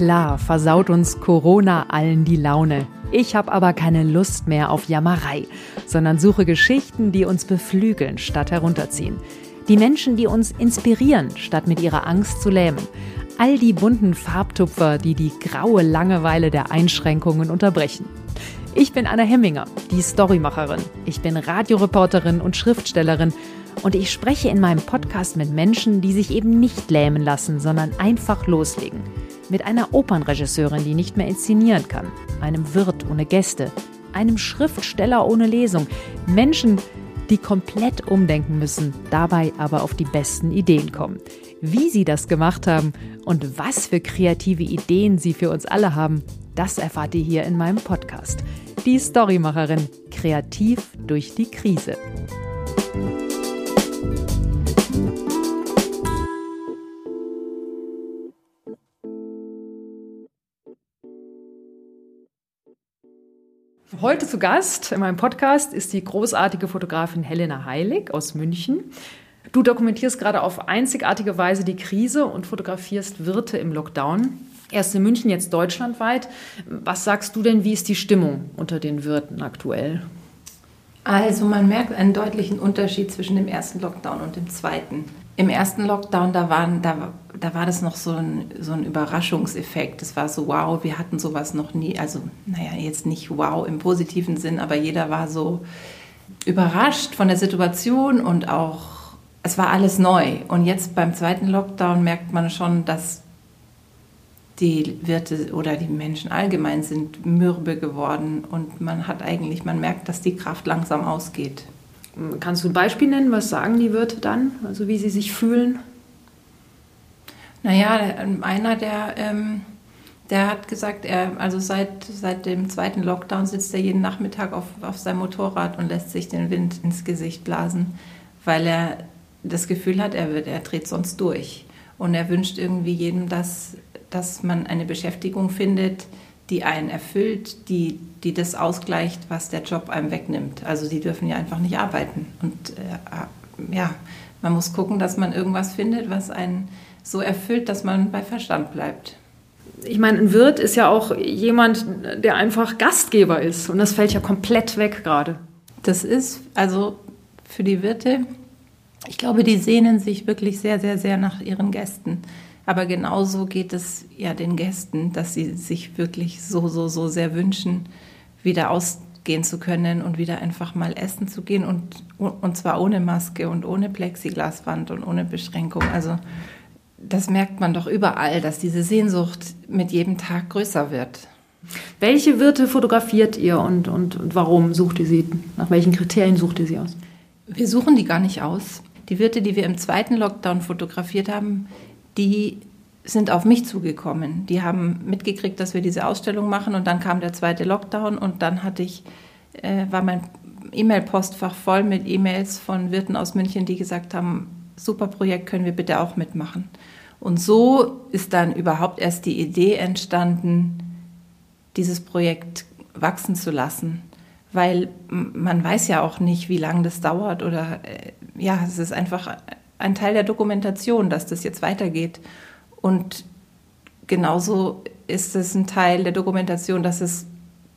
Klar versaut uns Corona allen die Laune. Ich habe aber keine Lust mehr auf Jammerei, sondern suche Geschichten, die uns beflügeln statt herunterziehen. Die Menschen, die uns inspirieren, statt mit ihrer Angst zu lähmen. All die bunten Farbtupfer, die die graue Langeweile der Einschränkungen unterbrechen. Ich bin Anna Hemminger, die Storymacherin. Ich bin Radioreporterin und Schriftstellerin und ich spreche in meinem Podcast mit Menschen, die sich eben nicht lähmen lassen, sondern einfach loslegen. Mit einer Opernregisseurin, die nicht mehr inszenieren kann, einem Wirt ohne Gäste, einem Schriftsteller ohne Lesung. Menschen, die komplett umdenken müssen, dabei aber auf die besten Ideen kommen. Wie sie das gemacht haben und was für kreative Ideen sie für uns alle haben, das erfahrt ihr hier in meinem Podcast. Die Storymacherin, kreativ durch die Krise. Heute zu Gast in meinem Podcast ist die großartige Fotografin Helena Heilig aus München. Du dokumentierst gerade auf einzigartige Weise die Krise und fotografierst Wirte im Lockdown. Erst in München, jetzt deutschlandweit. Was sagst du denn, wie ist die Stimmung unter den Wirten aktuell? Also man merkt einen deutlichen Unterschied zwischen dem ersten Lockdown und dem zweiten. Im ersten Lockdown, da, waren, da, da war das noch so ein, so ein Überraschungseffekt. Es war so, wow, wir hatten sowas noch nie. Also, naja, jetzt nicht wow im positiven Sinn, aber jeder war so überrascht von der Situation und auch, es war alles neu. Und jetzt beim zweiten Lockdown merkt man schon, dass die Wirte oder die Menschen allgemein sind mürbe geworden und man hat eigentlich, man merkt, dass die Kraft langsam ausgeht. Kannst du ein Beispiel nennen? Was sagen die Wirte dann? Also wie sie sich fühlen? Naja, einer, der, ähm, der hat gesagt, er, also seit, seit dem zweiten Lockdown sitzt er jeden Nachmittag auf, auf seinem Motorrad und lässt sich den Wind ins Gesicht blasen, weil er das Gefühl hat, er, wird, er dreht sonst durch. Und er wünscht irgendwie jedem, dass, dass man eine Beschäftigung findet, die einen erfüllt, die, die das ausgleicht, was der Job einem wegnimmt. Also die dürfen ja einfach nicht arbeiten. Und äh, ja, man muss gucken, dass man irgendwas findet, was einen so erfüllt, dass man bei Verstand bleibt. Ich meine, ein Wirt ist ja auch jemand, der einfach Gastgeber ist. Und das fällt ja komplett weg gerade. Das ist also für die Wirte, ich glaube, die sehnen sich wirklich sehr, sehr, sehr nach ihren Gästen. Aber genauso geht es ja den Gästen, dass sie sich wirklich so, so, so sehr wünschen, wieder ausgehen zu können und wieder einfach mal essen zu gehen und, und zwar ohne Maske und ohne Plexiglaswand und ohne Beschränkung. Also das merkt man doch überall, dass diese Sehnsucht mit jedem Tag größer wird. Welche Wirte fotografiert ihr und, und, und warum sucht ihr sie? Nach welchen Kriterien sucht ihr sie aus? Wir suchen die gar nicht aus. Die Wirte, die wir im zweiten Lockdown fotografiert haben, die sind auf mich zugekommen. Die haben mitgekriegt, dass wir diese Ausstellung machen und dann kam der zweite Lockdown und dann hatte ich, äh, war mein E-Mail-Postfach voll mit E-Mails von Wirten aus München, die gesagt haben, super Projekt, können wir bitte auch mitmachen. Und so ist dann überhaupt erst die Idee entstanden, dieses Projekt wachsen zu lassen. Weil man weiß ja auch nicht, wie lange das dauert oder äh, ja, es ist einfach ein Teil der Dokumentation, dass das jetzt weitergeht. Und genauso ist es ein Teil der Dokumentation, dass, es,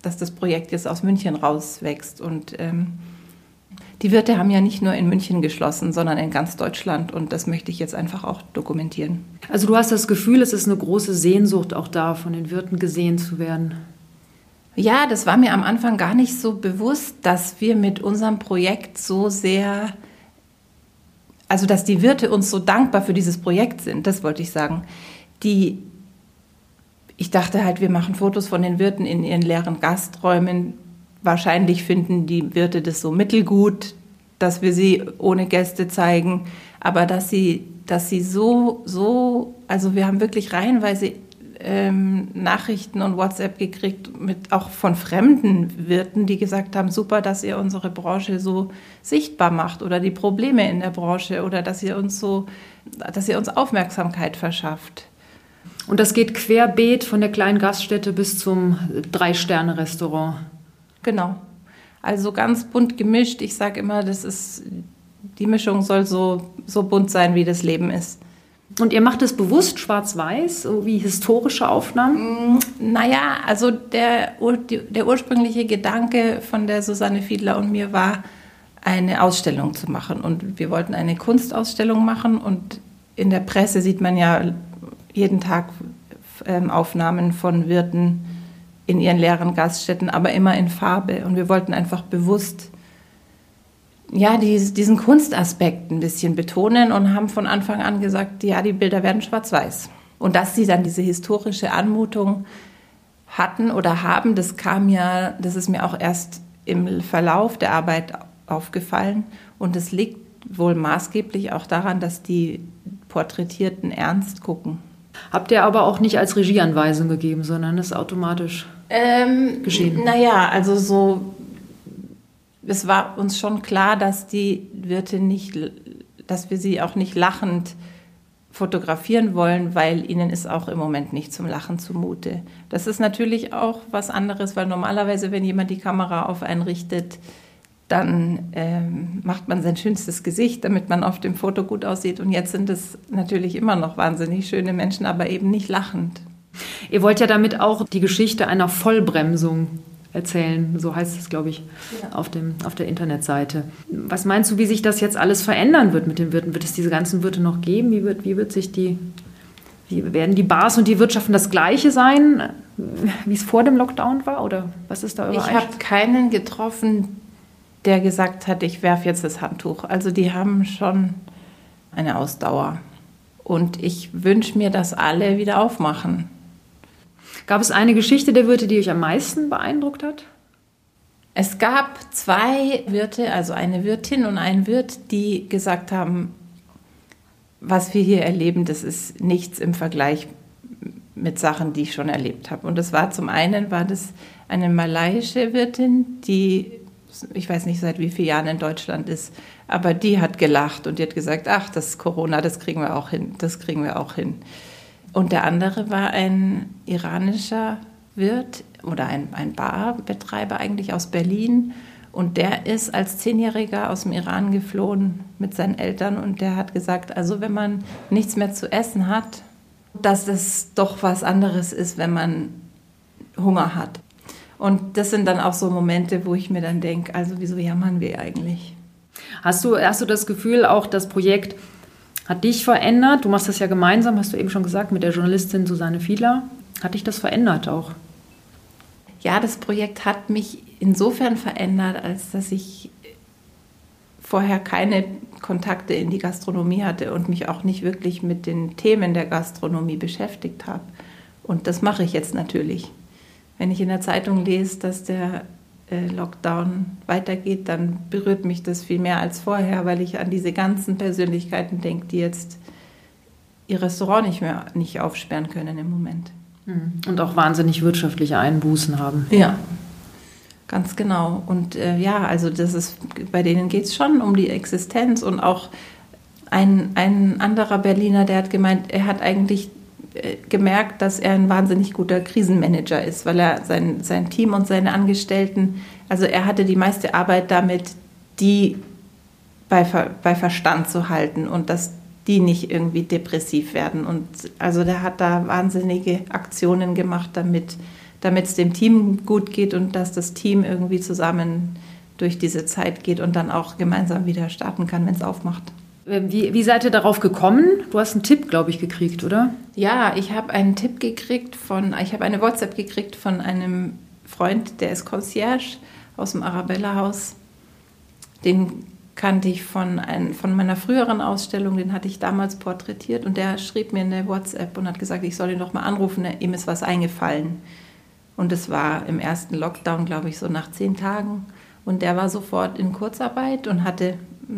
dass das Projekt jetzt aus München rauswächst. Und ähm, die Wirte haben ja nicht nur in München geschlossen, sondern in ganz Deutschland. Und das möchte ich jetzt einfach auch dokumentieren. Also du hast das Gefühl, es ist eine große Sehnsucht auch da, von den Wirten gesehen zu werden. Ja, das war mir am Anfang gar nicht so bewusst, dass wir mit unserem Projekt so sehr also dass die Wirte uns so dankbar für dieses Projekt sind, das wollte ich sagen. Die, ich dachte halt, wir machen Fotos von den Wirten in ihren leeren Gasträumen. Wahrscheinlich finden die Wirte das so mittelgut, dass wir sie ohne Gäste zeigen, aber dass sie, dass sie so, so, also wir haben wirklich reihenweise ähm, Nachrichten und WhatsApp gekriegt, mit auch von fremden Wirten, die gesagt haben, super, dass ihr unsere Branche so sichtbar macht oder die Probleme in der Branche oder dass ihr uns so, dass ihr uns Aufmerksamkeit verschafft. Und das geht querbeet von der kleinen Gaststätte bis zum Drei-Sterne-Restaurant. Genau. Also ganz bunt gemischt. Ich sage immer, das ist, die Mischung soll so, so bunt sein, wie das Leben ist. Und ihr macht es bewusst schwarz-weiß, so wie historische Aufnahmen? Mm, naja, also der, der ursprüngliche Gedanke von der Susanne Fiedler und mir war, eine Ausstellung zu machen. Und wir wollten eine Kunstausstellung machen. Und in der Presse sieht man ja jeden Tag ähm, Aufnahmen von Wirten in ihren leeren Gaststätten, aber immer in Farbe. Und wir wollten einfach bewusst ja, die, diesen Kunstaspekt ein bisschen betonen und haben von Anfang an gesagt, ja, die Bilder werden schwarz-weiß. Und dass sie dann diese historische Anmutung hatten oder haben, das kam ja, das ist mir auch erst im Verlauf der Arbeit aufgefallen. Und es liegt wohl maßgeblich auch daran, dass die Porträtierten ernst gucken. Habt ihr aber auch nicht als Regieanweisung gegeben, sondern es ist automatisch ähm, geschehen? Naja, also so es war uns schon klar, dass die Wirte nicht, dass wir sie auch nicht lachend fotografieren wollen, weil ihnen ist auch im Moment nicht zum Lachen zumute. Das ist natürlich auch was anderes, weil normalerweise, wenn jemand die Kamera auf einen richtet, dann ähm, macht man sein schönstes Gesicht, damit man auf dem Foto gut aussieht. Und jetzt sind es natürlich immer noch wahnsinnig schöne Menschen, aber eben nicht lachend. Ihr wollt ja damit auch die Geschichte einer Vollbremsung erzählen. So heißt es, glaube ich, ja. auf, dem, auf der Internetseite. Was meinst du, wie sich das jetzt alles verändern wird mit den Wirten? Wird es diese ganzen Wirte noch geben? Wie wird, wie wird sich die, wie werden die Bars und die Wirtschaften das gleiche sein, wie es vor dem Lockdown war? Oder was ist da Ich habe keinen getroffen, der gesagt hat, ich werfe jetzt das Handtuch. Also die haben schon eine Ausdauer. Und ich wünsche mir, dass alle wieder aufmachen. Gab es eine Geschichte der Wirte, die euch am meisten beeindruckt hat? Es gab zwei Wirte, also eine Wirtin und ein Wirt, die gesagt haben, was wir hier erleben, das ist nichts im Vergleich mit Sachen, die ich schon erlebt habe. Und das war zum einen war das eine malaiische Wirtin, die ich weiß nicht seit wie vielen Jahren in Deutschland ist, aber die hat gelacht und die hat gesagt, ach, das ist Corona, das kriegen wir auch hin, das kriegen wir auch hin. Und der andere war ein iranischer Wirt oder ein, ein Barbetreiber eigentlich aus Berlin. Und der ist als Zehnjähriger aus dem Iran geflohen mit seinen Eltern und der hat gesagt, also wenn man nichts mehr zu essen hat, dass es doch was anderes ist, wenn man Hunger hat. Und das sind dann auch so Momente, wo ich mir dann denke, also wieso jammern wir eigentlich? Hast du, hast du das Gefühl, auch das Projekt hat dich verändert? Du machst das ja gemeinsam, hast du eben schon gesagt, mit der Journalistin Susanne Fiedler. Hat dich das verändert auch? Ja, das Projekt hat mich insofern verändert, als dass ich vorher keine Kontakte in die Gastronomie hatte und mich auch nicht wirklich mit den Themen der Gastronomie beschäftigt habe. Und das mache ich jetzt natürlich. Wenn ich in der Zeitung lese, dass der äh, Lockdown weitergeht, dann berührt mich das viel mehr als vorher, weil ich an diese ganzen Persönlichkeiten denke, die jetzt ihr Restaurant nicht mehr nicht aufsperren können im Moment. Mhm. Und auch wahnsinnig wirtschaftliche Einbußen haben. Ja, ganz genau. Und äh, ja, also das ist, bei denen geht es schon um die Existenz und auch ein, ein anderer Berliner, der hat gemeint, er hat eigentlich gemerkt, dass er ein wahnsinnig guter Krisenmanager ist, weil er sein, sein Team und seine Angestellten, also er hatte die meiste Arbeit damit, die bei, bei Verstand zu halten und dass die nicht irgendwie depressiv werden. Und also der hat da wahnsinnige Aktionen gemacht, damit damit es dem Team gut geht und dass das Team irgendwie zusammen durch diese Zeit geht und dann auch gemeinsam wieder starten kann, wenn es aufmacht. Ähm, wie, wie seid ihr darauf gekommen? Du hast einen Tipp, glaube ich, gekriegt, oder? Ja, ich habe einen Tipp gekriegt von, ich habe eine WhatsApp gekriegt von einem Freund, der ist Concierge aus dem Arabella-Haus. Den kannte ich von, ein, von meiner früheren Ausstellung, den hatte ich damals porträtiert und der schrieb mir eine WhatsApp und hat gesagt, ich soll ihn doch mal anrufen, ihm ist was eingefallen. Und es war im ersten Lockdown, glaube ich, so nach zehn Tagen. Und der war sofort in Kurzarbeit und hatte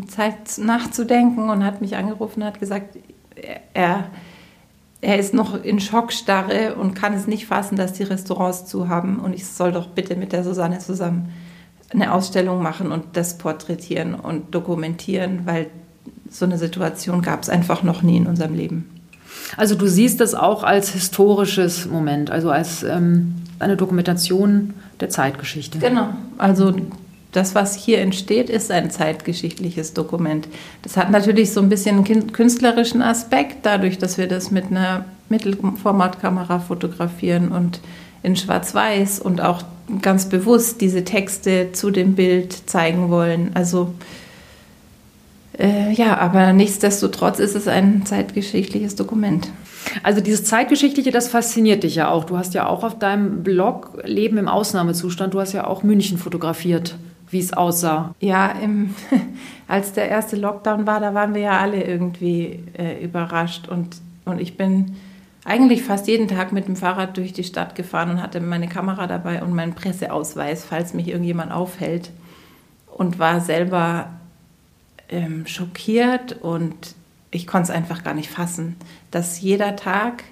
Zeit nachzudenken und hat mich angerufen und hat gesagt, er, er ist noch in Schockstarre und kann es nicht fassen, dass die Restaurants zu haben und ich soll doch bitte mit der Susanne zusammen eine Ausstellung machen und das porträtieren und dokumentieren, weil so eine Situation gab es einfach noch nie in unserem Leben. Also du siehst das auch als historisches Moment, also als ähm, eine Dokumentation der Zeitgeschichte. Genau, also das, was hier entsteht, ist ein zeitgeschichtliches Dokument. Das hat natürlich so ein bisschen einen künstlerischen Aspekt, dadurch, dass wir das mit einer Mittelformatkamera fotografieren und in Schwarz-Weiß und auch ganz bewusst diese Texte zu dem Bild zeigen wollen. Also äh, ja, aber nichtsdestotrotz ist es ein zeitgeschichtliches Dokument. Also dieses Zeitgeschichtliche, das fasziniert dich ja auch. Du hast ja auch auf deinem Blog Leben im Ausnahmezustand, du hast ja auch München fotografiert, wie es aussah. Ja, im, als der erste Lockdown war, da waren wir ja alle irgendwie äh, überrascht. Und, und ich bin eigentlich fast jeden Tag mit dem Fahrrad durch die Stadt gefahren und hatte meine Kamera dabei und meinen Presseausweis, falls mich irgendjemand aufhält. Und war selber ähm, schockiert und ich konnte es einfach gar nicht fassen, dass jeder Tag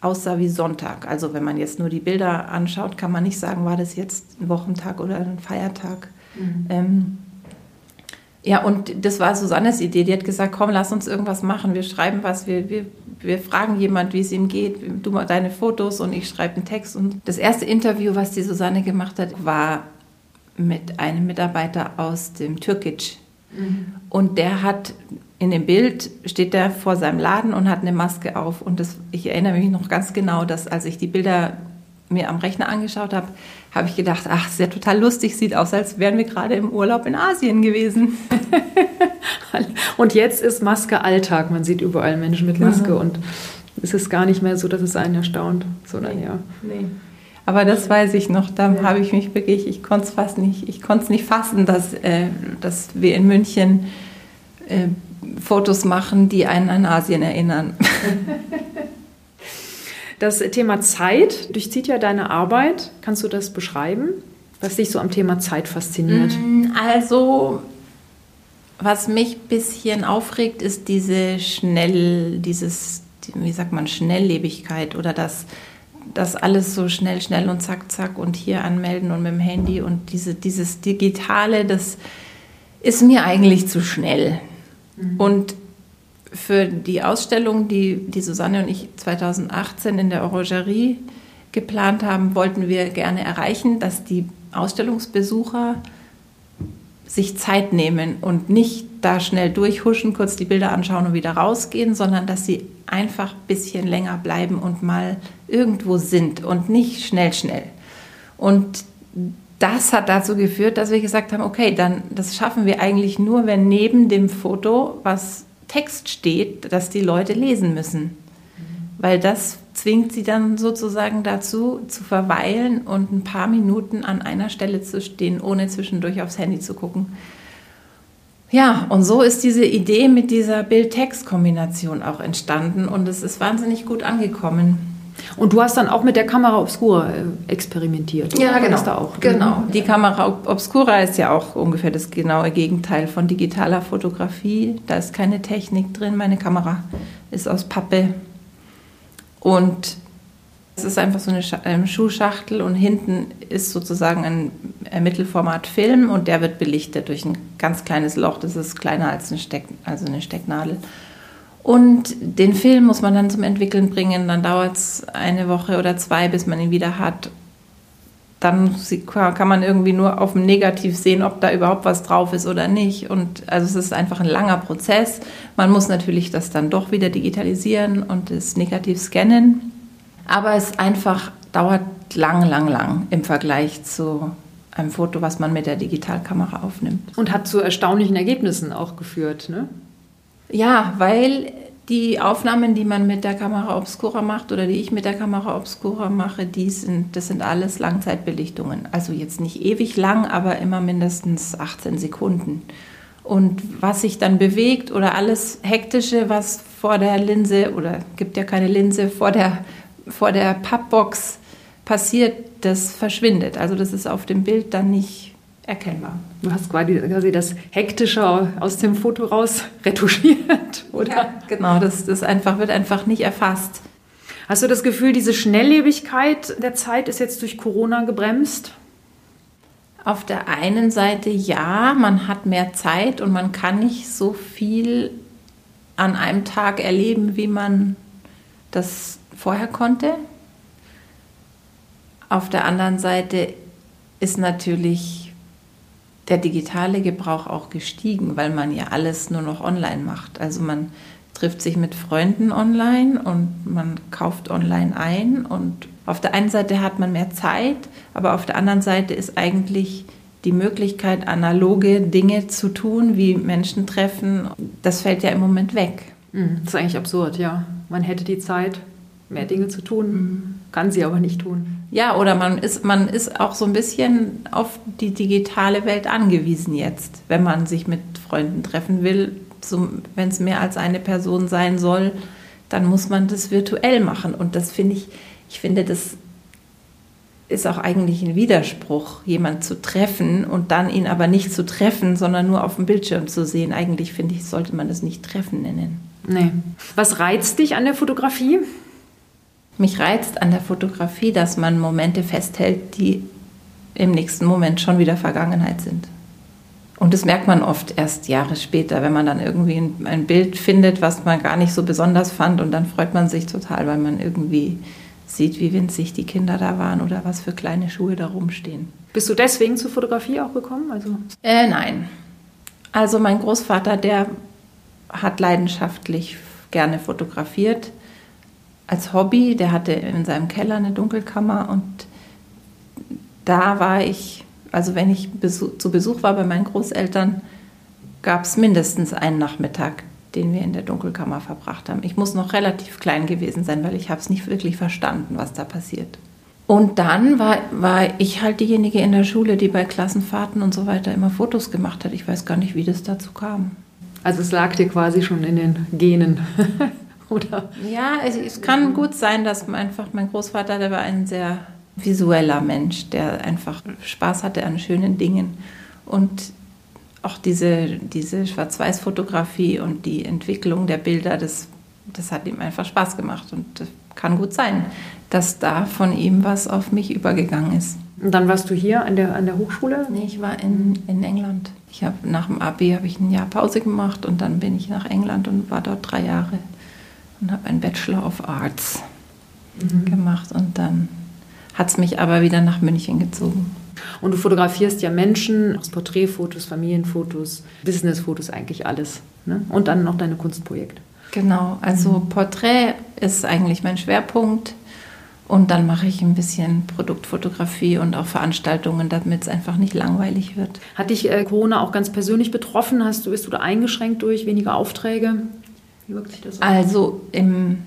aussah wie Sonntag. Also wenn man jetzt nur die Bilder anschaut, kann man nicht sagen, war das jetzt ein Wochentag oder ein Feiertag. Mhm. Ähm, ja, und das war Susannes Idee. Die hat gesagt, komm, lass uns irgendwas machen. Wir schreiben was, wir, wir, wir fragen jemand, wie es ihm geht. Du mal deine Fotos und ich schreibe einen Text. Und das erste Interview, was die Susanne gemacht hat, war mit einem Mitarbeiter aus dem Türkisch. Mhm. Und der hat in dem Bild steht er vor seinem Laden und hat eine Maske auf. Und das, ich erinnere mich noch ganz genau, dass als ich die Bilder mir am Rechner angeschaut habe, habe ich gedacht, ach, ist ja total lustig, sieht aus, als wären wir gerade im Urlaub in Asien gewesen. und jetzt ist Maske Alltag. Man sieht überall Menschen mit Maske mhm. und es ist gar nicht mehr so, dass es einen erstaunt, sondern nee, ja. Nee. Aber das weiß ich noch, da ja. habe ich mich wirklich, ich konnte es fast nicht, ich konnte es nicht fassen, dass, äh, dass wir in München äh, Fotos machen, die einen an Asien erinnern. Das Thema Zeit durchzieht ja deine Arbeit. Kannst du das beschreiben, was dich so am Thema Zeit fasziniert? Mm, also, was mich ein bisschen aufregt, ist diese schnell, dieses, wie sagt man, Schnelllebigkeit oder das, das alles so schnell, schnell und zack, zack und hier anmelden und mit dem Handy und diese, dieses Digitale, das ist mir eigentlich zu schnell. Mhm. Und für die Ausstellung, die, die Susanne und ich 2018 in der Orangerie geplant haben, wollten wir gerne erreichen, dass die Ausstellungsbesucher sich Zeit nehmen und nicht da schnell durchhuschen, kurz die Bilder anschauen und wieder rausgehen, sondern dass sie einfach ein bisschen länger bleiben und mal irgendwo sind und nicht schnell, schnell. Und das hat dazu geführt, dass wir gesagt haben, okay, dann das schaffen wir eigentlich nur, wenn neben dem Foto was Text steht, das die Leute lesen müssen. Weil das zwingt sie dann sozusagen dazu, zu verweilen und ein paar Minuten an einer Stelle zu stehen, ohne zwischendurch aufs Handy zu gucken. Ja, und so ist diese Idee mit dieser Bild-Text-Kombination auch entstanden und es ist wahnsinnig gut angekommen. Und du hast dann auch mit der Kamera Obscura äh, experimentiert. Ja, genau. Da auch. genau. Die Kamera Obscura ist ja auch ungefähr das genaue Gegenteil von digitaler Fotografie. Da ist keine Technik drin. Meine Kamera ist aus Pappe. Und es ist einfach so eine ähm, Schuhschachtel und hinten ist sozusagen ein Mittelformat-Film und der wird belichtet durch ein ganz kleines Loch. Das ist kleiner als eine, Steck, also eine Stecknadel. Und den Film muss man dann zum Entwickeln bringen. Dann dauert es eine Woche oder zwei, bis man ihn wieder hat. Dann kann man irgendwie nur auf dem Negativ sehen, ob da überhaupt was drauf ist oder nicht. Und also es ist einfach ein langer Prozess. Man muss natürlich das dann doch wieder digitalisieren und das Negativ scannen. Aber es einfach dauert lang, lang, lang im Vergleich zu einem Foto, was man mit der Digitalkamera aufnimmt. Und hat zu erstaunlichen Ergebnissen auch geführt, ne? Ja, weil die Aufnahmen, die man mit der Kamera Obscura macht oder die ich mit der Kamera Obscura mache, die sind, das sind alles Langzeitbelichtungen. Also jetzt nicht ewig lang, aber immer mindestens 18 Sekunden. Und was sich dann bewegt oder alles Hektische, was vor der Linse oder gibt ja keine Linse, vor der, vor der Pappbox passiert, das verschwindet. Also das ist auf dem Bild dann nicht erkennbar. Du hast quasi das Hektische aus dem Foto raus retuschiert, oder? Ja, genau, das, das einfach, wird einfach nicht erfasst. Hast du das Gefühl, diese Schnelllebigkeit der Zeit ist jetzt durch Corona gebremst? Auf der einen Seite ja, man hat mehr Zeit und man kann nicht so viel an einem Tag erleben, wie man das vorher konnte. Auf der anderen Seite ist natürlich der digitale Gebrauch auch gestiegen, weil man ja alles nur noch online macht. Also man trifft sich mit Freunden online und man kauft online ein und auf der einen Seite hat man mehr Zeit, aber auf der anderen Seite ist eigentlich die Möglichkeit, analoge Dinge zu tun, wie Menschen treffen, das fällt ja im Moment weg. Mhm, das ist eigentlich absurd, ja. Man hätte die Zeit, mehr Dinge zu tun, mhm. kann sie aber nicht tun. Ja, oder man ist, man ist auch so ein bisschen auf die digitale Welt angewiesen jetzt, wenn man sich mit Freunden treffen will. So, wenn es mehr als eine Person sein soll, dann muss man das virtuell machen. Und das finde ich, ich finde, das ist auch eigentlich ein Widerspruch, jemanden zu treffen und dann ihn aber nicht zu treffen, sondern nur auf dem Bildschirm zu sehen. Eigentlich finde ich, sollte man das nicht treffen nennen. Nee. Was reizt dich an der Fotografie? Mich reizt an der Fotografie, dass man Momente festhält, die im nächsten Moment schon wieder Vergangenheit sind. Und das merkt man oft erst Jahre später, wenn man dann irgendwie ein Bild findet, was man gar nicht so besonders fand und dann freut man sich total, weil man irgendwie sieht, wie winzig die Kinder da waren oder was für kleine Schuhe da rumstehen. Bist du deswegen zur Fotografie auch gekommen? Also? Äh, nein. Also mein Großvater, der hat leidenschaftlich gerne fotografiert als Hobby. Der hatte in seinem Keller eine Dunkelkammer und da war ich, also wenn ich zu Besuch war bei meinen Großeltern, gab es mindestens einen Nachmittag, den wir in der Dunkelkammer verbracht haben. Ich muss noch relativ klein gewesen sein, weil ich habe es nicht wirklich verstanden, was da passiert. Und dann war, war ich halt diejenige in der Schule, die bei Klassenfahrten und so weiter immer Fotos gemacht hat. Ich weiß gar nicht, wie das dazu kam. Also es lag dir quasi schon in den Genen. Oder? Ja, es, es kann gut sein, dass einfach mein Großvater, der war ein sehr visueller Mensch, der einfach Spaß hatte an schönen Dingen. Und auch diese, diese Schwarz-Weiß-Fotografie und die Entwicklung der Bilder, das, das hat ihm einfach Spaß gemacht. Und kann gut sein, dass da von ihm was auf mich übergegangen ist. Und dann warst du hier an der, an der Hochschule? Nee, ich war in, in England. Ich habe nach dem Abi habe ich ein Jahr Pause gemacht und dann bin ich nach England und war dort drei Jahre und habe einen Bachelor of Arts mhm. gemacht und dann hat es mich aber wieder nach München gezogen. Und du fotografierst ja Menschen, Porträtfotos, Familienfotos, Businessfotos, eigentlich alles. Ne? Und dann noch deine Kunstprojekte. Genau, also mhm. Porträt ist eigentlich mein Schwerpunkt. Und dann mache ich ein bisschen Produktfotografie und auch Veranstaltungen, damit es einfach nicht langweilig wird. Hat dich äh, Corona auch ganz persönlich betroffen? Hast du, bist du da eingeschränkt durch weniger Aufträge? Wie wirkt sich das aus? Also im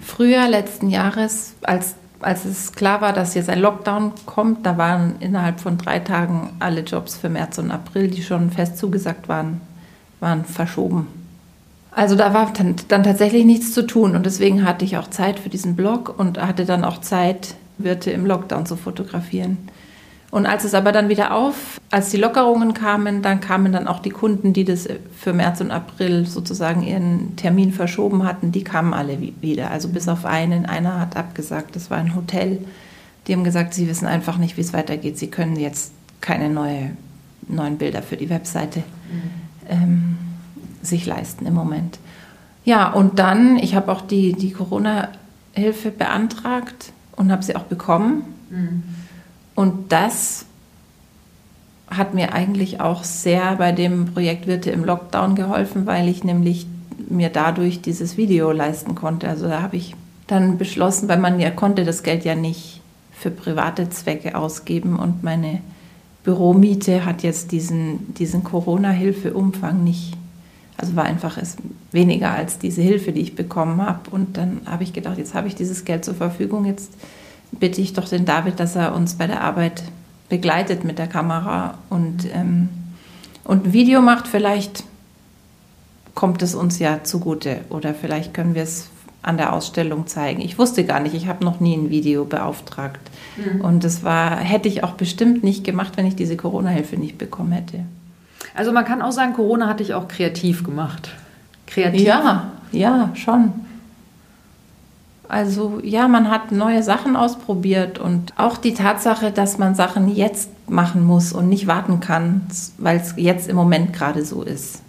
Frühjahr letzten Jahres, als als es klar war, dass jetzt ein Lockdown kommt, da waren innerhalb von drei Tagen alle Jobs für März und April, die schon fest zugesagt waren, waren verschoben. Also da war dann, dann tatsächlich nichts zu tun und deswegen hatte ich auch Zeit für diesen Blog und hatte dann auch Zeit, Wirte im Lockdown zu fotografieren. Und als es aber dann wieder auf, als die Lockerungen kamen, dann kamen dann auch die Kunden, die das für März und April sozusagen ihren Termin verschoben hatten, die kamen alle wieder. Also bis auf einen. Einer hat abgesagt, das war ein Hotel. Die haben gesagt, sie wissen einfach nicht, wie es weitergeht. Sie können jetzt keine neue, neuen Bilder für die Webseite mhm. ähm, sich leisten im Moment. Ja, und dann, ich habe auch die, die Corona-Hilfe beantragt und habe sie auch bekommen. Mhm. Und das hat mir eigentlich auch sehr bei dem Projekt Wirte im Lockdown geholfen, weil ich nämlich mir dadurch dieses Video leisten konnte. Also da habe ich dann beschlossen, weil man ja konnte das Geld ja nicht für private Zwecke ausgeben und meine Büromiete hat jetzt diesen, diesen Corona-Hilfeumfang nicht. Also war einfach es weniger als diese Hilfe, die ich bekommen habe. Und dann habe ich gedacht, jetzt habe ich dieses Geld zur Verfügung, jetzt bitte ich doch den David, dass er uns bei der Arbeit begleitet mit der Kamera und, ähm, und ein Video macht. Vielleicht kommt es uns ja zugute oder vielleicht können wir es an der Ausstellung zeigen. Ich wusste gar nicht, ich habe noch nie ein Video beauftragt. Mhm. Und das war, hätte ich auch bestimmt nicht gemacht, wenn ich diese Corona-Hilfe nicht bekommen hätte. Also man kann auch sagen, Corona hat dich auch kreativ gemacht. Kreativ? Ja, ja, schon. Also ja, man hat neue Sachen ausprobiert und auch die Tatsache, dass man Sachen jetzt machen muss und nicht warten kann, weil es jetzt im Moment gerade so ist.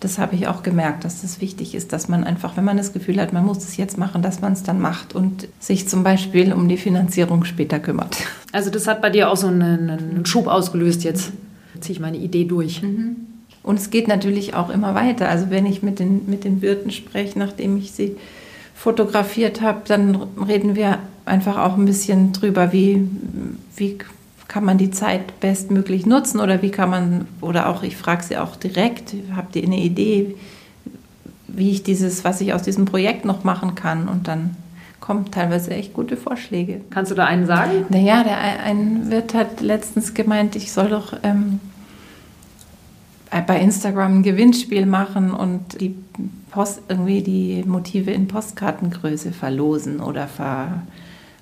das habe ich auch gemerkt, dass das wichtig ist, dass man einfach, wenn man das Gefühl hat, man muss es jetzt machen, dass man es dann macht und sich zum Beispiel um die Finanzierung später kümmert. Also das hat bei dir auch so einen, einen Schub ausgelöst jetzt. Ziehe ich meine Idee durch. Mhm. Und es geht natürlich auch immer weiter. Also wenn ich mit den, mit den Wirten spreche, nachdem ich sie fotografiert habe, dann reden wir einfach auch ein bisschen drüber, wie, wie kann man die Zeit bestmöglich nutzen oder wie kann man, oder auch ich frage sie auch direkt, habt ihr eine Idee, wie ich dieses, was ich aus diesem Projekt noch machen kann und dann kommen teilweise echt gute Vorschläge. Kannst du da einen sagen? Naja, der ein Wirt hat letztens gemeint, ich soll doch ähm, bei Instagram ein Gewinnspiel machen und die Post, irgendwie die Motive in Postkartengröße verlosen oder ver,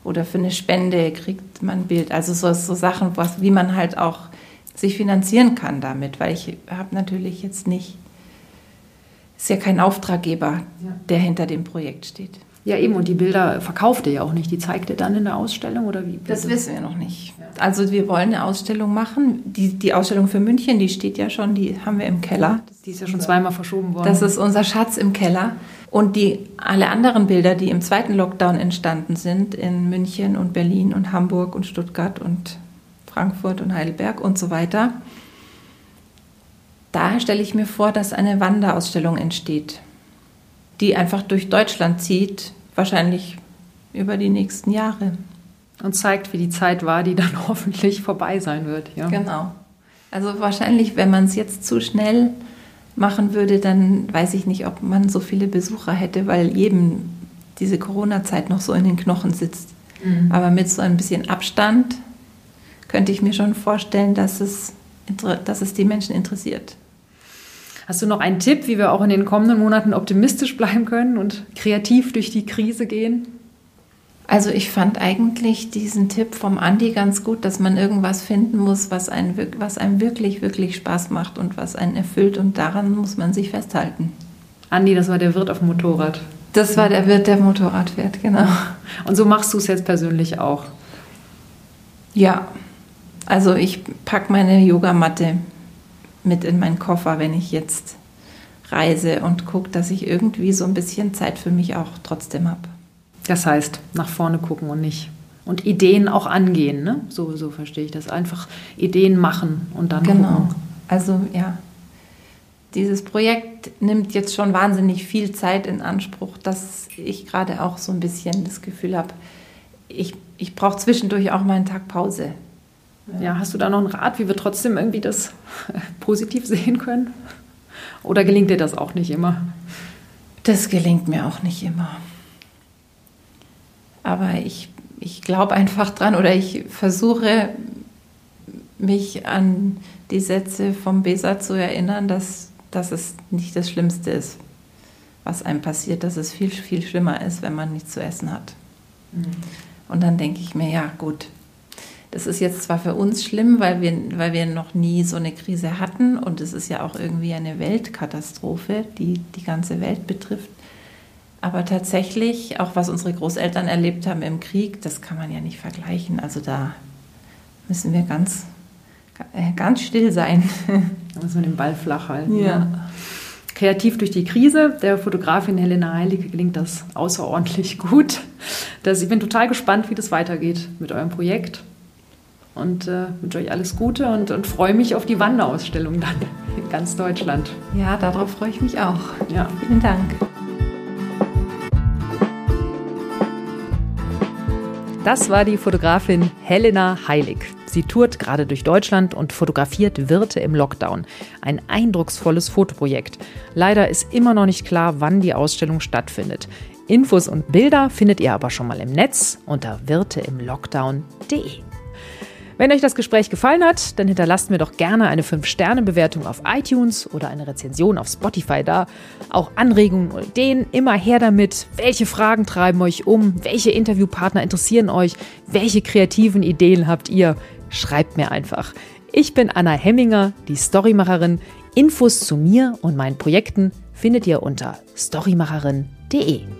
oder für eine Spende kriegt man ein Bild. Also so, so Sachen, was, wie man halt auch sich finanzieren kann damit, weil ich habe natürlich jetzt nicht, ist ja kein Auftraggeber, ja. der hinter dem Projekt steht. Ja, eben, und die Bilder verkauft ihr ja auch nicht. Die zeigt ihr dann in der Ausstellung oder wie? Das wissen wir noch nicht. Also wir wollen eine Ausstellung machen. Die, die Ausstellung für München, die steht ja schon, die haben wir im Keller. Die ist ja schon zweimal verschoben worden. Das ist unser Schatz im Keller. Und die, alle anderen Bilder, die im zweiten Lockdown entstanden sind, in München und Berlin und Hamburg und Stuttgart und Frankfurt und Heidelberg und so weiter, da stelle ich mir vor, dass eine Wanderausstellung entsteht, die einfach durch Deutschland zieht, wahrscheinlich über die nächsten Jahre. Und zeigt, wie die Zeit war, die dann hoffentlich vorbei sein wird. Ja. Genau. Also wahrscheinlich, wenn man es jetzt zu schnell machen würde, dann weiß ich nicht, ob man so viele Besucher hätte, weil jedem diese Corona-Zeit noch so in den Knochen sitzt. Mhm. Aber mit so ein bisschen Abstand könnte ich mir schon vorstellen, dass es, dass es die Menschen interessiert. Hast du noch einen Tipp, wie wir auch in den kommenden Monaten optimistisch bleiben können und kreativ durch die Krise gehen? Also ich fand eigentlich diesen Tipp vom Andi ganz gut, dass man irgendwas finden muss, was, einen, was einem wirklich, wirklich Spaß macht und was einen erfüllt und daran muss man sich festhalten. Andi, das war der Wirt auf dem Motorrad. Das war der Wirt, der Motorrad fährt, genau. Und so machst du es jetzt persönlich auch? Ja, also ich packe meine Yogamatte mit in meinen Koffer, wenn ich jetzt reise und gucke, dass ich irgendwie so ein bisschen Zeit für mich auch trotzdem habe. Das heißt, nach vorne gucken und nicht. Und Ideen auch angehen, ne? So, so verstehe ich das. Einfach Ideen machen und dann genau. gucken. Also ja, dieses Projekt nimmt jetzt schon wahnsinnig viel Zeit in Anspruch, dass ich gerade auch so ein bisschen das Gefühl habe, ich, ich brauche zwischendurch auch mal einen Tag Pause. Ja, hast du da noch einen Rat, wie wir trotzdem irgendwie das positiv sehen können? Oder gelingt dir das auch nicht immer? Das gelingt mir auch nicht immer. Aber ich, ich glaube einfach dran oder ich versuche mich an die Sätze vom Besa zu erinnern, dass, dass es nicht das Schlimmste ist, was einem passiert, dass es viel, viel schlimmer ist, wenn man nichts zu essen hat. Mhm. Und dann denke ich mir, ja gut, das ist jetzt zwar für uns schlimm, weil wir, weil wir noch nie so eine Krise hatten und es ist ja auch irgendwie eine Weltkatastrophe, die die ganze Welt betrifft. Aber tatsächlich, auch was unsere Großeltern erlebt haben im Krieg, das kann man ja nicht vergleichen. Also da müssen wir ganz, ganz still sein. Da müssen wir den Ball flach halten. Ja. Ne? Kreativ durch die Krise. Der Fotografin Helena Heilige gelingt das außerordentlich gut. Das, ich bin total gespannt, wie das weitergeht mit eurem Projekt und äh, wünsche euch alles Gute und, und freue mich auf die Wanderausstellung dann in ganz Deutschland. Ja, darauf freue ich mich auch. Ja. Vielen Dank. Das war die Fotografin Helena Heilig. Sie tourt gerade durch Deutschland und fotografiert Wirte im Lockdown. Ein eindrucksvolles Fotoprojekt. Leider ist immer noch nicht klar, wann die Ausstellung stattfindet. Infos und Bilder findet ihr aber schon mal im Netz unter wirteimlockdown.de. Wenn euch das Gespräch gefallen hat, dann hinterlasst mir doch gerne eine 5-Sterne-Bewertung auf iTunes oder eine Rezension auf Spotify da. Auch Anregungen und Ideen, immer her damit. Welche Fragen treiben euch um? Welche Interviewpartner interessieren euch? Welche kreativen Ideen habt ihr? Schreibt mir einfach. Ich bin Anna Hemminger, die Storymacherin. Infos zu mir und meinen Projekten findet ihr unter storymacherin.de.